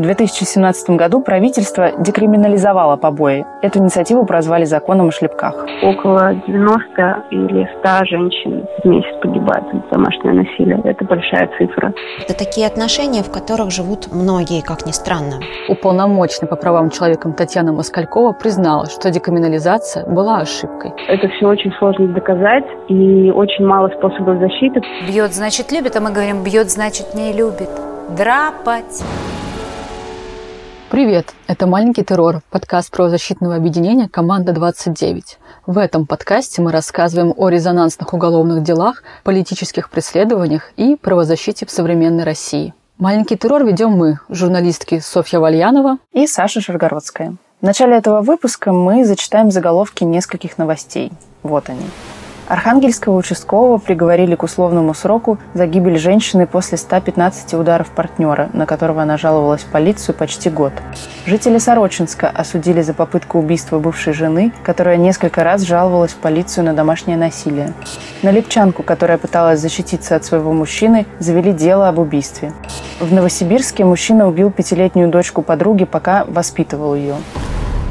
В 2017 году правительство декриминализовало побои. Эту инициативу прозвали законом о шлепках. Около 90 или 100 женщин в месяц погибают от домашнего насилия. Это большая цифра. Это такие отношения, в которых живут многие, как ни странно. Уполномоченный по правам человека Татьяна Москалькова признала, что декриминализация была ошибкой. Это все очень сложно доказать и очень мало способов защиты. Бьет, значит, любит, а мы говорим, бьет, значит, не любит. Драпать. Привет! Это «Маленький террор» – подкаст правозащитного объединения «Команда 29». В этом подкасте мы рассказываем о резонансных уголовных делах, политических преследованиях и правозащите в современной России. «Маленький террор» ведем мы, журналистки Софья Вальянова и Саша Шаргородская. В начале этого выпуска мы зачитаем заголовки нескольких новостей. Вот они. Архангельского участкового приговорили к условному сроку за гибель женщины после 115 ударов партнера, на которого она жаловалась в полицию почти год. Жители Сорочинска осудили за попытку убийства бывшей жены, которая несколько раз жаловалась в полицию на домашнее насилие. На липчанку, которая пыталась защититься от своего мужчины, завели дело об убийстве. В Новосибирске мужчина убил пятилетнюю дочку подруги, пока воспитывал ее.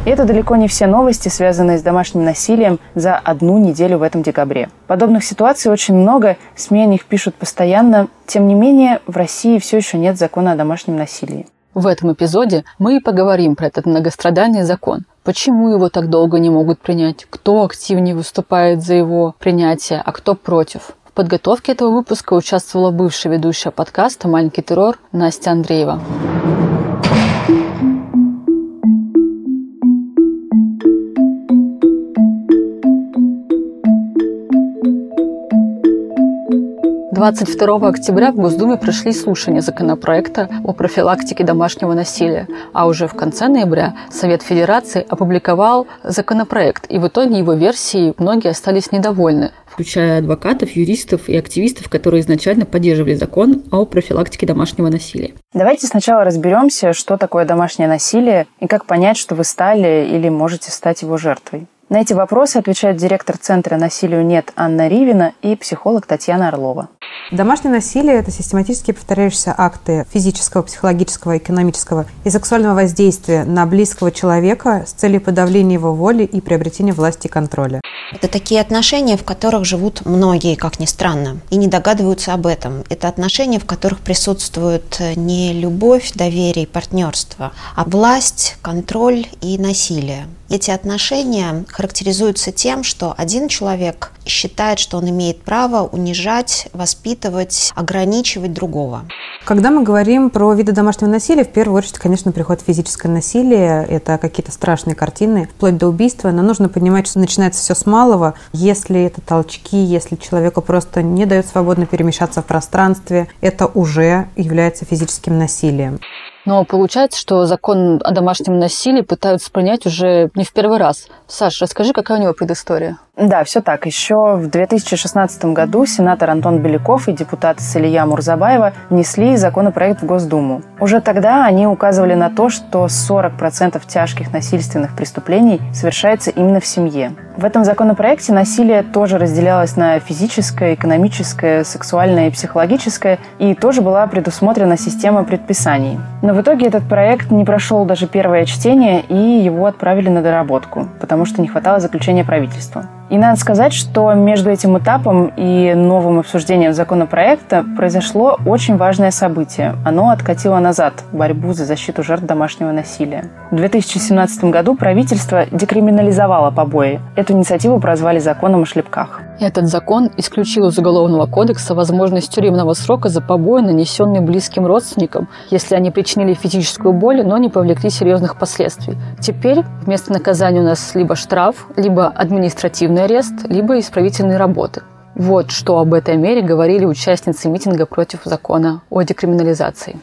И это далеко не все новости, связанные с домашним насилием за одну неделю в этом декабре. Подобных ситуаций очень много, СМИ о них пишут постоянно. Тем не менее, в России все еще нет закона о домашнем насилии. В этом эпизоде мы и поговорим про этот многострадальный закон. Почему его так долго не могут принять? Кто активнее выступает за его принятие, а кто против? В подготовке этого выпуска участвовала бывшая ведущая подкаста «Маленький террор» Настя Андреева. 22 октября в Госдуме прошли слушания законопроекта о профилактике домашнего насилия, а уже в конце ноября Совет Федерации опубликовал законопроект, и в итоге его версии многие остались недовольны, включая адвокатов, юристов и активистов, которые изначально поддерживали закон о профилактике домашнего насилия. Давайте сначала разберемся, что такое домашнее насилие и как понять, что вы стали или можете стать его жертвой. На эти вопросы отвечают директор Центра «Насилию нет» Анна Ривина и психолог Татьяна Орлова. Домашнее насилие – это систематически повторяющиеся акты физического, психологического, экономического и сексуального воздействия на близкого человека с целью подавления его воли и приобретения власти и контроля. Это такие отношения, в которых живут многие, как ни странно, и не догадываются об этом. Это отношения, в которых присутствует не любовь, доверие и партнерство, а власть, контроль и насилие. Эти отношения характеризуются тем, что один человек считает, что он имеет право унижать, воспитывать, ограничивать другого. Когда мы говорим про виды домашнего насилия, в первую очередь, конечно, приходит физическое насилие. Это какие-то страшные картины, вплоть до убийства. Но нужно понимать, что начинается все с малого. Если это толчки, если человеку просто не дает свободно перемещаться в пространстве, это уже является физическим насилием. Но получается, что закон о домашнем насилии пытаются принять уже не в первый раз. Саша, расскажи, какая у него предыстория? Да, все так. Еще в 2016 году сенатор Антон Беляков и депутат Салия Мурзабаева внесли законопроект в Госдуму. Уже тогда они указывали на то, что 40% тяжких насильственных преступлений совершается именно в семье. В этом законопроекте насилие тоже разделялось на физическое, экономическое, сексуальное и психологическое, и тоже была предусмотрена система предписаний. Но в итоге этот проект не прошел даже первое чтение, и его отправили на доработку, потому что не хватало заключения правительства. И надо сказать, что между этим этапом и новым обсуждением законопроекта произошло очень важное событие. Оно откатило назад борьбу за защиту жертв домашнего насилия. В 2017 году правительство декриминализовало побои. Эту инициативу прозвали законом о шлепках. Этот закон исключил из Уголовного кодекса возможность тюремного срока за побои, нанесенные близким родственникам, если они причинили физическую боль, но не повлекли серьезных последствий. Теперь вместо наказания у нас либо штраф, либо административный арест, либо исправительные работы. Вот что об этой мере говорили участницы митинга против закона о декриминализации.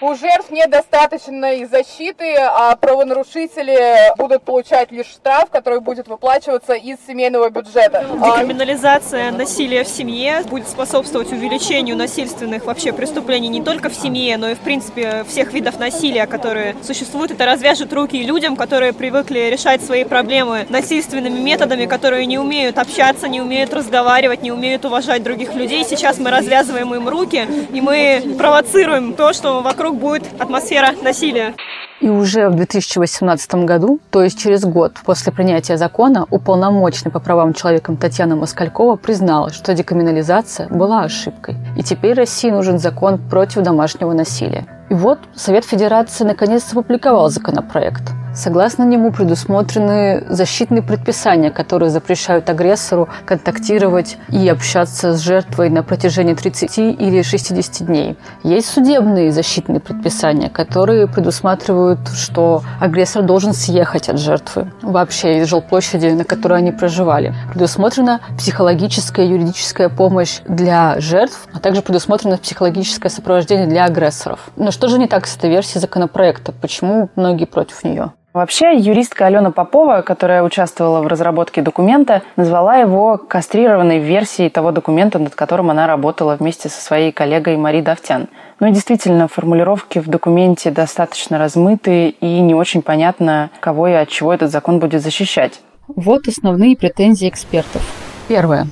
У жертв недостаточной защиты, а правонарушители будут получать лишь штраф, который будет выплачиваться из семейного бюджета. Декриминализация насилия в семье будет способствовать увеличению насильственных вообще преступлений не только в семье, но и в принципе всех видов насилия, которые существуют. Это развяжет руки людям, которые привыкли решать свои проблемы насильственными методами, которые не умеют общаться, не умеют разговаривать, не умеют уважать других людей. Сейчас мы развязываем им руки, и мы провоцируем то, что вокруг будет атмосфера насилия. И уже в 2018 году, то есть через год после принятия закона, уполномоченный по правам человека Татьяна Москалькова признала, что декриминализация была ошибкой. И теперь России нужен закон против домашнего насилия. И вот Совет Федерации наконец опубликовал законопроект – Согласно нему предусмотрены защитные предписания, которые запрещают агрессору контактировать и общаться с жертвой на протяжении 30 или 60 дней. Есть судебные защитные предписания, которые предусматривают, что агрессор должен съехать от жертвы вообще из жилплощади, на которой они проживали. Предусмотрена психологическая и юридическая помощь для жертв, а также предусмотрено психологическое сопровождение для агрессоров. Но что же не так с этой версией законопроекта? Почему многие против нее? Вообще, юристка Алена Попова, которая участвовала в разработке документа, назвала его кастрированной версией того документа, над которым она работала вместе со своей коллегой Мари Давтян. Ну и действительно, формулировки в документе достаточно размытые и не очень понятно, кого и от чего этот закон будет защищать. Вот основные претензии экспертов. Первое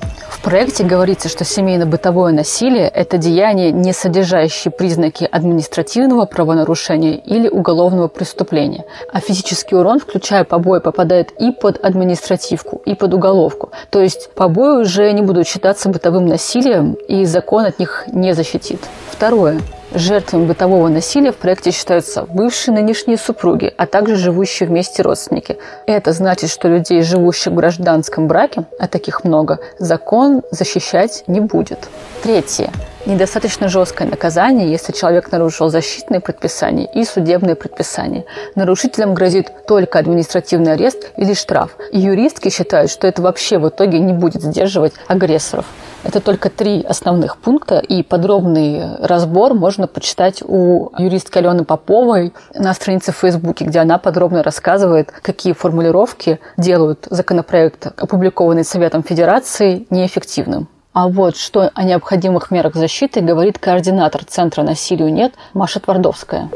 проекте говорится, что семейно-бытовое насилие – это деяние, не содержащее признаки административного правонарушения или уголовного преступления, а физический урон, включая побои, попадает и под административку, и под уголовку. То есть побои уже не будут считаться бытовым насилием, и закон от них не защитит. Второе. Жертвами бытового насилия в проекте считаются бывшие нынешние супруги, а также живущие вместе родственники. Это значит, что людей, живущих в гражданском браке, а таких много, закон защищать не будет. Третье недостаточно жесткое наказание, если человек нарушил защитные предписания и судебные предписания. Нарушителям грозит только административный арест или штраф. И юристки считают, что это вообще в итоге не будет сдерживать агрессоров. Это только три основных пункта, и подробный разбор можно почитать у юристки Алены Поповой на странице в Фейсбуке, где она подробно рассказывает, какие формулировки делают законопроект, опубликованный Советом Федерации, неэффективным. А вот что о необходимых мерах защиты говорит координатор Центра насилию нет Маша Твардовская.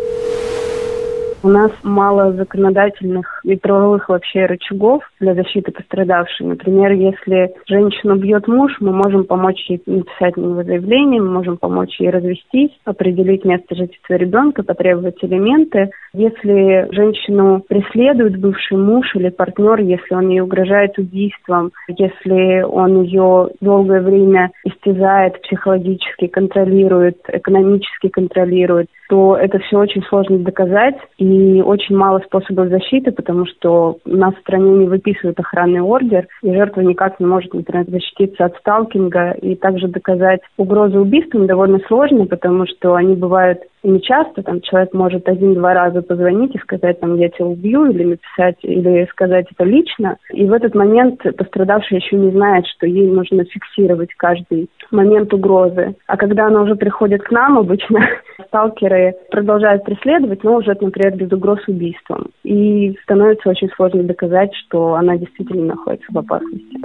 У нас мало законодательных и правовых вообще рычагов для защиты пострадавшей. Например, если женщину бьет муж, мы можем помочь ей написать на него заявление, мы можем помочь ей развестись, определить место жительства ребенка, потребовать элементы. Если женщину преследует бывший муж или партнер, если он ей угрожает убийством, если он ее долгое время истязает, психологически контролирует, экономически контролирует, то это все очень сложно доказать и очень мало способов защиты, потому что у нас в стране не выписывают охранный ордер, и жертва никак не может, например, защититься от сталкинга, и также доказать угрозу убийством довольно сложно, потому что они бывают не часто, там человек может один-два раза позвонить и сказать, там, я тебя убью, или написать, или сказать это лично, и в этот момент пострадавшая еще не знает, что ей нужно фиксировать каждый момент угрозы. А когда она уже приходит к нам, обычно сталкеры продолжают преследовать, но уже, например, без угроз убийством. И становится очень сложно доказать, что она действительно находится в опасности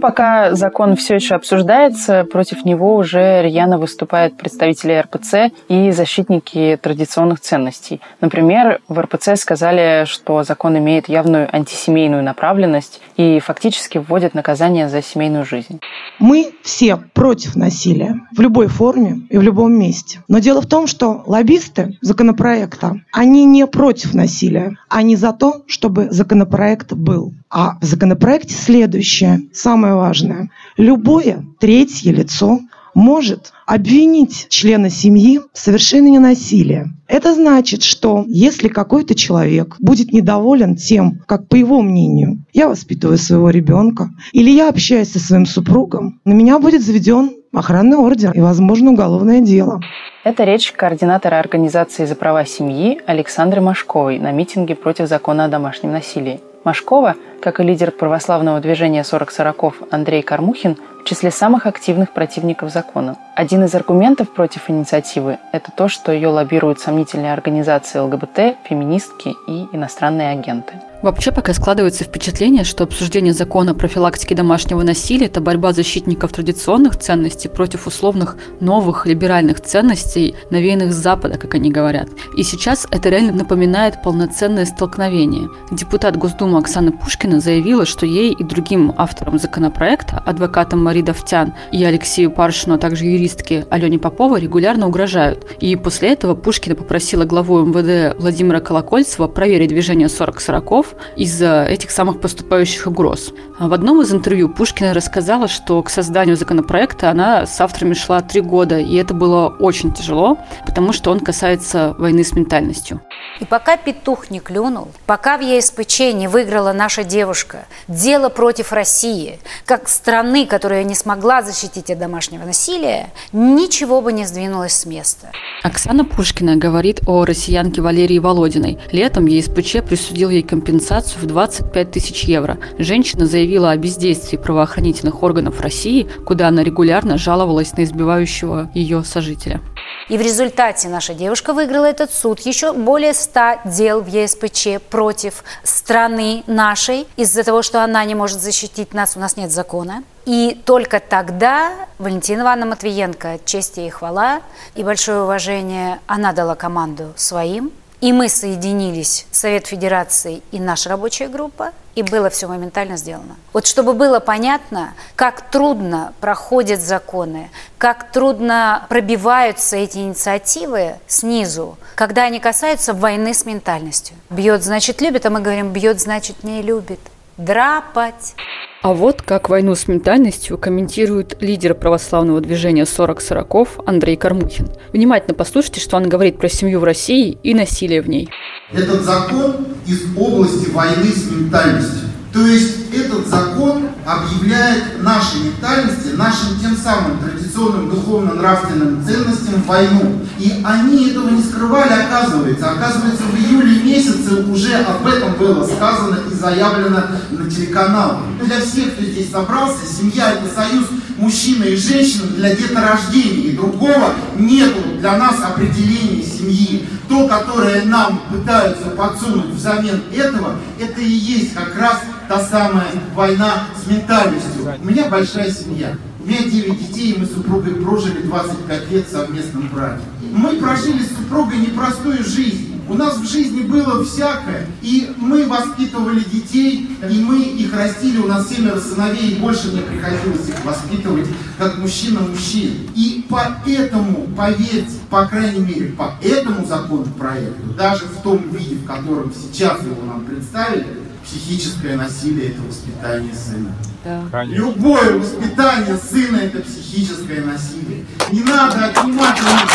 пока закон все еще обсуждается, против него уже рьяно выступают представители РПЦ и защитники традиционных ценностей. Например, в РПЦ сказали, что закон имеет явную антисемейную направленность и фактически вводит наказание за семейную жизнь. Мы все против насилия в любой форме и в любом месте. Но дело в том, что лоббисты законопроекта, они не против насилия, они за то, чтобы законопроект был. А в законопроекте следующее, самое важное. Любое третье лицо может обвинить члена семьи в совершении насилия. Это значит, что если какой-то человек будет недоволен тем, как по его мнению я воспитываю своего ребенка, или я общаюсь со своим супругом, на меня будет заведен охранный ордер и, возможно, уголовное дело. Это речь координатора Организации за права семьи Александры Машковой на митинге против закона о домашнем насилии. Машкова, как и лидер православного движения 40-40 Андрей Кармухин, в числе самых активных противников закона. Один из аргументов против инициативы – это то, что ее лоббируют сомнительные организации ЛГБТ, феминистки и иностранные агенты. Вообще пока складывается впечатление, что обсуждение закона о профилактике домашнего насилия – это борьба защитников традиционных ценностей против условных новых либеральных ценностей, навеянных с Запада, как они говорят. И сейчас это реально напоминает полноценное столкновение. Депутат Госдумы Оксана Пушкина заявила, что ей и другим авторам законопроекта, адвокатам Мари Давтян и Алексею Паршину, а также юристке Алене Поповой регулярно угрожают. И после этого Пушкина попросила главу МВД Владимира Колокольцева проверить движение 40-40 из-за этих самых поступающих угроз. В одном из интервью Пушкина рассказала, что к созданию законопроекта она с авторами шла три года, и это было очень тяжело, потому что он касается войны с ментальностью. И пока петух не клюнул, пока в ЕСПЧ не выиграла наша девушка дело против России, как страны, которая не смогла защитить от домашнего насилия, ничего бы не сдвинулось с места. Оксана Пушкина говорит о россиянке Валерии Володиной. Летом ЕСПЧ присудил ей компенсацию в 25 тысяч евро. Женщина заявила о бездействии правоохранительных органов России, куда она регулярно жаловалась на избивающего ее сожителя. И в результате наша девушка выиграла этот суд. Еще более 100 дел в ЕСПЧ против страны нашей из-за того, что она не может защитить нас, у нас нет закона. И только тогда Валентина Ивановна Матвиенко, честь ей и хвала, и большое уважение, она дала команду своим и мы соединились, Совет Федерации и наша рабочая группа, и было все моментально сделано. Вот чтобы было понятно, как трудно проходят законы, как трудно пробиваются эти инициативы снизу, когда они касаются войны с ментальностью. Бьет, значит, любит, а мы говорим, бьет, значит, не любит. Драпать. А вот как войну с ментальностью комментирует лидер православного движения 40-40 Андрей Кормухин. Внимательно послушайте, что он говорит про семью в России и насилие в ней. Этот закон из области войны с ментальностью. То есть этот закон объявляет нашей ментальности, нашим тем самым традиционным духовно-нравственным ценностям войну. И они этого не скрывали, оказывается. Оказывается, в июле месяце уже об этом было сказано и заявлено на телеканал. Для всех, кто здесь собрался, семья – это союз мужчины и женщины для деторождения. И другого нету для нас определения семьи. То, которое нам пытаются подсунуть взамен этого, это и есть как раз та самая война с ментальностью. У меня большая семья. У меня 9 детей, и мы с супругой прожили 25 лет в совместном браке. Мы прожили с супругой непростую жизнь. У нас в жизни было всякое. И мы воспитывали детей, и мы их растили. У нас семеро сыновей, и больше мне приходилось их воспитывать, как мужчина мужчин. И поэтому, поверьте, по крайней мере, по этому законопроекту, даже в том виде, в котором сейчас его нам представили, психическое насилие – это воспитание сына. Да. Любое воспитание сына – это психическое насилие. Не надо отнимать у них...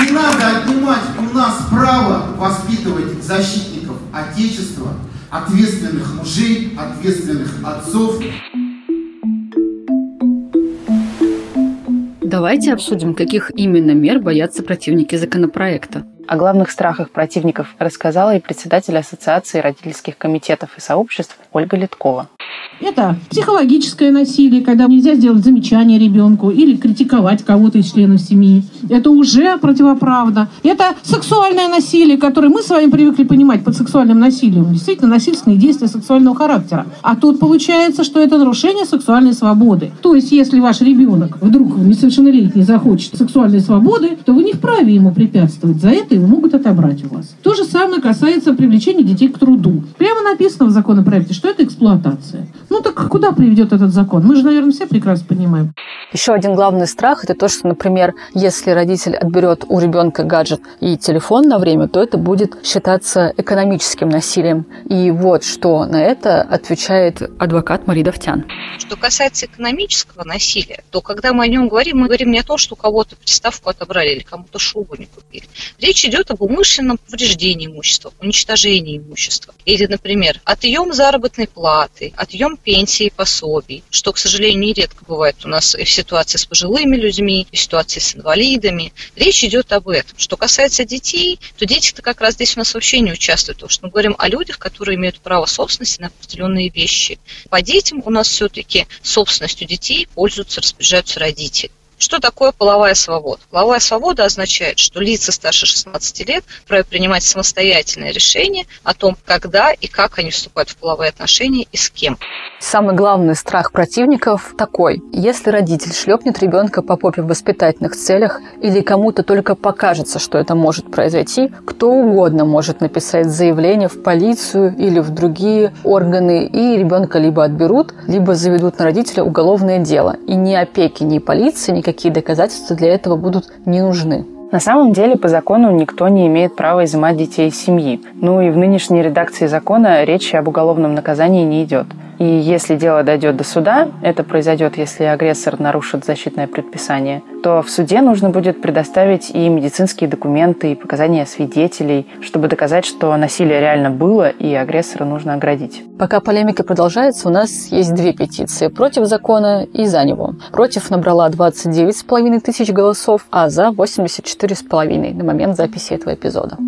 Не надо отнимать у нас право воспитывать защитников Отечества, ответственных мужей, ответственных отцов. Давайте обсудим, каких именно мер боятся противники законопроекта. О главных страхах противников рассказала и председатель Ассоциации родительских комитетов и сообществ Ольга Литкова. Это психологическое насилие, когда нельзя сделать замечание ребенку или критиковать кого-то из членов семьи. Это уже противоправно. Это сексуальное насилие, которое мы с вами привыкли понимать под сексуальным насилием. Действительно, насильственные действия сексуального характера. А тут получается, что это нарушение сексуальной свободы. То есть, если ваш ребенок вдруг несовершеннолетний захочет сексуальной свободы, то вы не вправе ему препятствовать. За это его могут отобрать у вас. То же самое касается привлечения детей к труду. Прямо написано в законопроекте, что это эксплуатация. Ну так куда приведет этот закон? Мы же, наверное, все прекрасно понимаем. Еще один главный страх – это то, что, например, если родитель отберет у ребенка гаджет и телефон на время, то это будет считаться экономическим насилием. И вот что на это отвечает адвокат Мария Давтян. Что касается экономического насилия, то когда мы о нем говорим, мы говорим не о том, что у кого-то приставку отобрали или кому-то шубу не купили. Речь идет об умышленном повреждении имущества, уничтожении имущества. Или, например, отъем заработной платы, отъем пенсии и пособий, что, к сожалению, нередко бывает у нас и в ситуации с пожилыми людьми, и в ситуации с инвалидами. Речь идет об этом. Что касается детей, то дети-то как раз здесь у нас вообще не участвуют, потому что мы говорим о людях, которые имеют право собственности на определенные вещи. По детям у нас все-таки собственностью детей пользуются, распоряжаются родители Что такое половая свобода? Половая свобода означает, что лица старше 16 лет вправе принимать самостоятельные решения о том, когда и как они вступают в половые отношения и с кем. Самый главный страх противников такой. Если родитель шлепнет ребенка по попе в воспитательных целях или кому-то только покажется, что это может произойти, кто угодно может написать заявление в полицию или в другие органы, и ребенка либо отберут, либо заведут на родителя уголовное дело. И ни опеки, ни полиции, никакие доказательства для этого будут не нужны. На самом деле, по закону никто не имеет права изымать детей из семьи. Ну и в нынешней редакции закона речи об уголовном наказании не идет. И если дело дойдет до суда, это произойдет, если агрессор нарушит защитное предписание, то в суде нужно будет предоставить и медицинские документы, и показания свидетелей, чтобы доказать, что насилие реально было, и агрессора нужно оградить. Пока полемика продолжается, у нас есть две петиции против закона и за него. Против набрала 29,5 тысяч голосов, а за 84,5 на момент записи этого эпизода.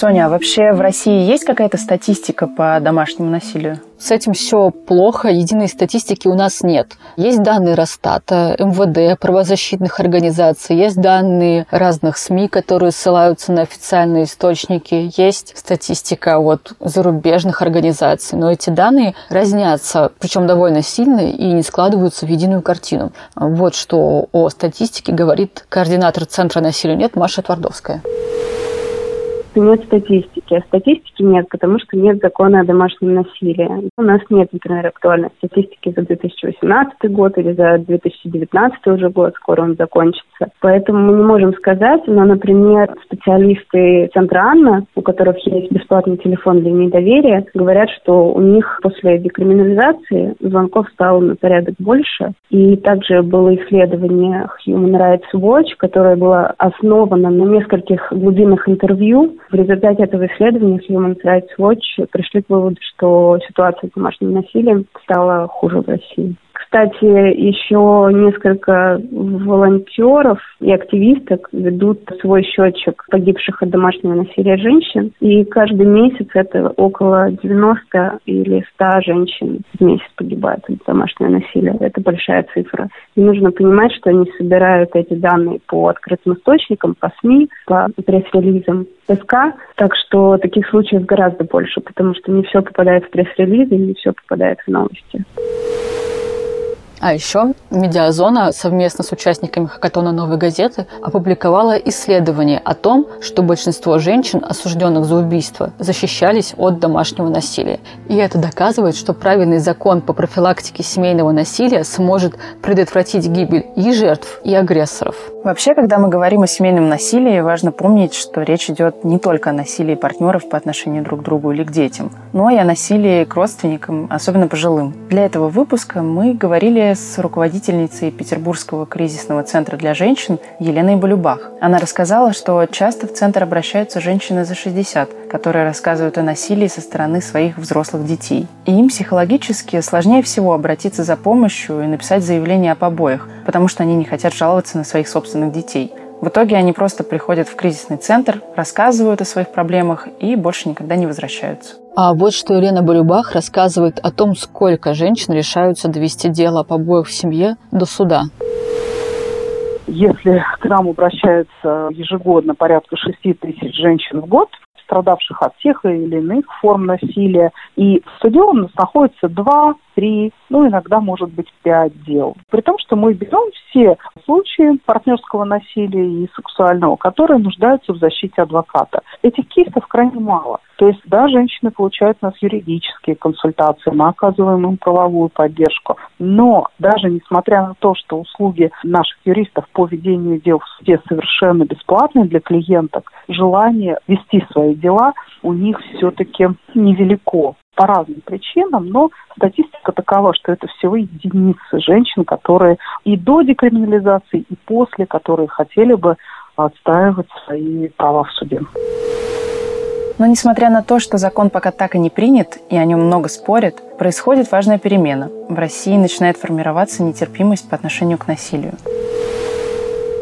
Соня, а вообще в России есть какая-то статистика по домашнему насилию? С этим все плохо, единой статистики у нас нет. Есть данные Росстата, МВД, правозащитных организаций, есть данные разных СМИ, которые ссылаются на официальные источники, есть статистика от зарубежных организаций, но эти данные разнятся, причем довольно сильно и не складываются в единую картину. Вот что о статистике говорит координатор Центра насилия нет Маша Твардовская нет статистики. А статистики нет, потому что нет закона о домашнем насилии. У нас нет, например, актуальной статистики за 2018 год или за 2019 уже год, скоро он закончится. Поэтому мы не можем сказать, но, например, специалисты Центра Анна, у которых есть бесплатный телефон для недоверия, говорят, что у них после декриминализации звонков стало на порядок больше. И также было исследование Human Rights Watch, которое было основано на нескольких глубинных интервью в результате этого исследования Human Rights Watch пришли к выводу, что ситуация с домашним насилием стала хуже в России. Кстати, еще несколько волонтеров и активисток ведут свой счетчик погибших от домашнего насилия женщин. И каждый месяц это около 90 или 100 женщин в месяц погибают от домашнего насилия. Это большая цифра. И нужно понимать, что они собирают эти данные по открытым источникам, по СМИ, по пресс-релизам СК. Так что таких случаев гораздо больше, потому что не все попадает в пресс-релизы, не все попадает в новости. А еще Медиазона совместно с участниками хакатона «Новой газеты» опубликовала исследование о том, что большинство женщин, осужденных за убийство, защищались от домашнего насилия. И это доказывает, что правильный закон по профилактике семейного насилия сможет предотвратить гибель и жертв, и агрессоров. Вообще, когда мы говорим о семейном насилии, важно помнить, что речь идет не только о насилии партнеров по отношению друг к другу или к детям, но и о насилии к родственникам, особенно пожилым. Для этого выпуска мы говорили с руководительницей Петербургского кризисного центра для женщин Еленой Балюбах. Она рассказала, что часто в центр обращаются женщины за 60, которые рассказывают о насилии со стороны своих взрослых детей. И им психологически сложнее всего обратиться за помощью и написать заявление о побоях, потому что они не хотят жаловаться на своих собственных детей. В итоге они просто приходят в кризисный центр, рассказывают о своих проблемах и больше никогда не возвращаются. А вот что Елена Балюбах рассказывает о том, сколько женщин решаются довести дело о побоях в семье до суда. Если к нам обращаются ежегодно порядка 6 тысяч женщин в год, страдавших от тех или иных форм насилия. И в суде у нас находится два, три, ну иногда может быть пять дел. При том, что мы берем все случаи партнерского насилия и сексуального, которые нуждаются в защите адвоката. Этих кейсов крайне мало. То есть, да, женщины получают у нас юридические консультации, мы оказываем им правовую поддержку. Но даже несмотря на то, что услуги наших юристов по ведению дел в суде совершенно бесплатные для клиенток, желание вести свои дела у них все-таки невелико по разным причинам, но статистика такова, что это всего единицы женщин, которые и до декриминализации, и после, которые хотели бы отстаивать свои права в суде. Но несмотря на то, что закон пока так и не принят, и о нем много спорят, происходит важная перемена. В России начинает формироваться нетерпимость по отношению к насилию.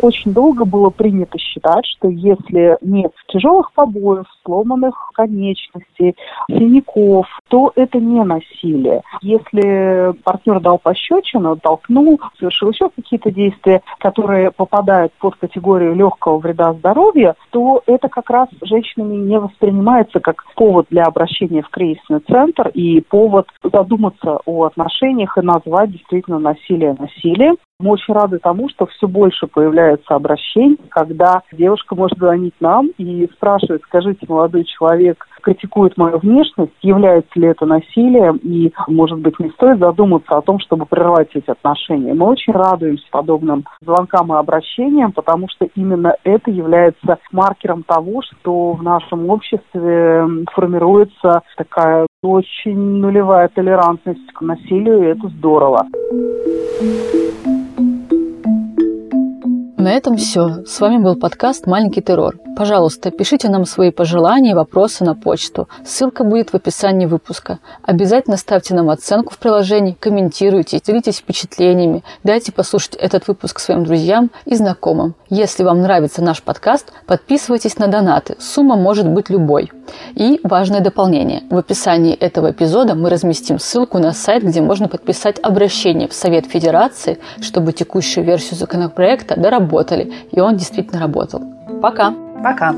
Очень долго было принято считать, что если нет тяжелых побоев, сломанных конечностей, синяков, то это не насилие. Если партнер дал пощечину, толкнул, совершил еще какие-то действия, которые попадают под категорию легкого вреда здоровью, то это как раз женщинами не воспринимается как повод для обращения в кризисный центр и повод задуматься о отношениях и назвать действительно насилие насилием. Мы очень рады тому, что все больше появляется обращений, когда девушка может звонить нам и спрашивать, скажите, молодой человек критикует мою внешность, является ли это насилием, и, может быть, не стоит задуматься о том, чтобы прервать эти отношения. Мы очень радуемся подобным звонкам и обращениям, потому что именно это является маркером того, что в нашем обществе формируется такая очень нулевая толерантность к насилию, и это здорово. На этом все. С вами был подкаст «Маленький террор». Пожалуйста, пишите нам свои пожелания и вопросы на почту. Ссылка будет в описании выпуска. Обязательно ставьте нам оценку в приложении, комментируйте, делитесь впечатлениями. Дайте послушать этот выпуск своим друзьям и знакомым. Если вам нравится наш подкаст, подписывайтесь на донаты. Сумма может быть любой. И важное дополнение. В описании этого эпизода мы разместим ссылку на сайт, где можно подписать обращение в Совет Федерации, чтобы текущую версию законопроекта доработали, и он действительно работал. Пока! Пока!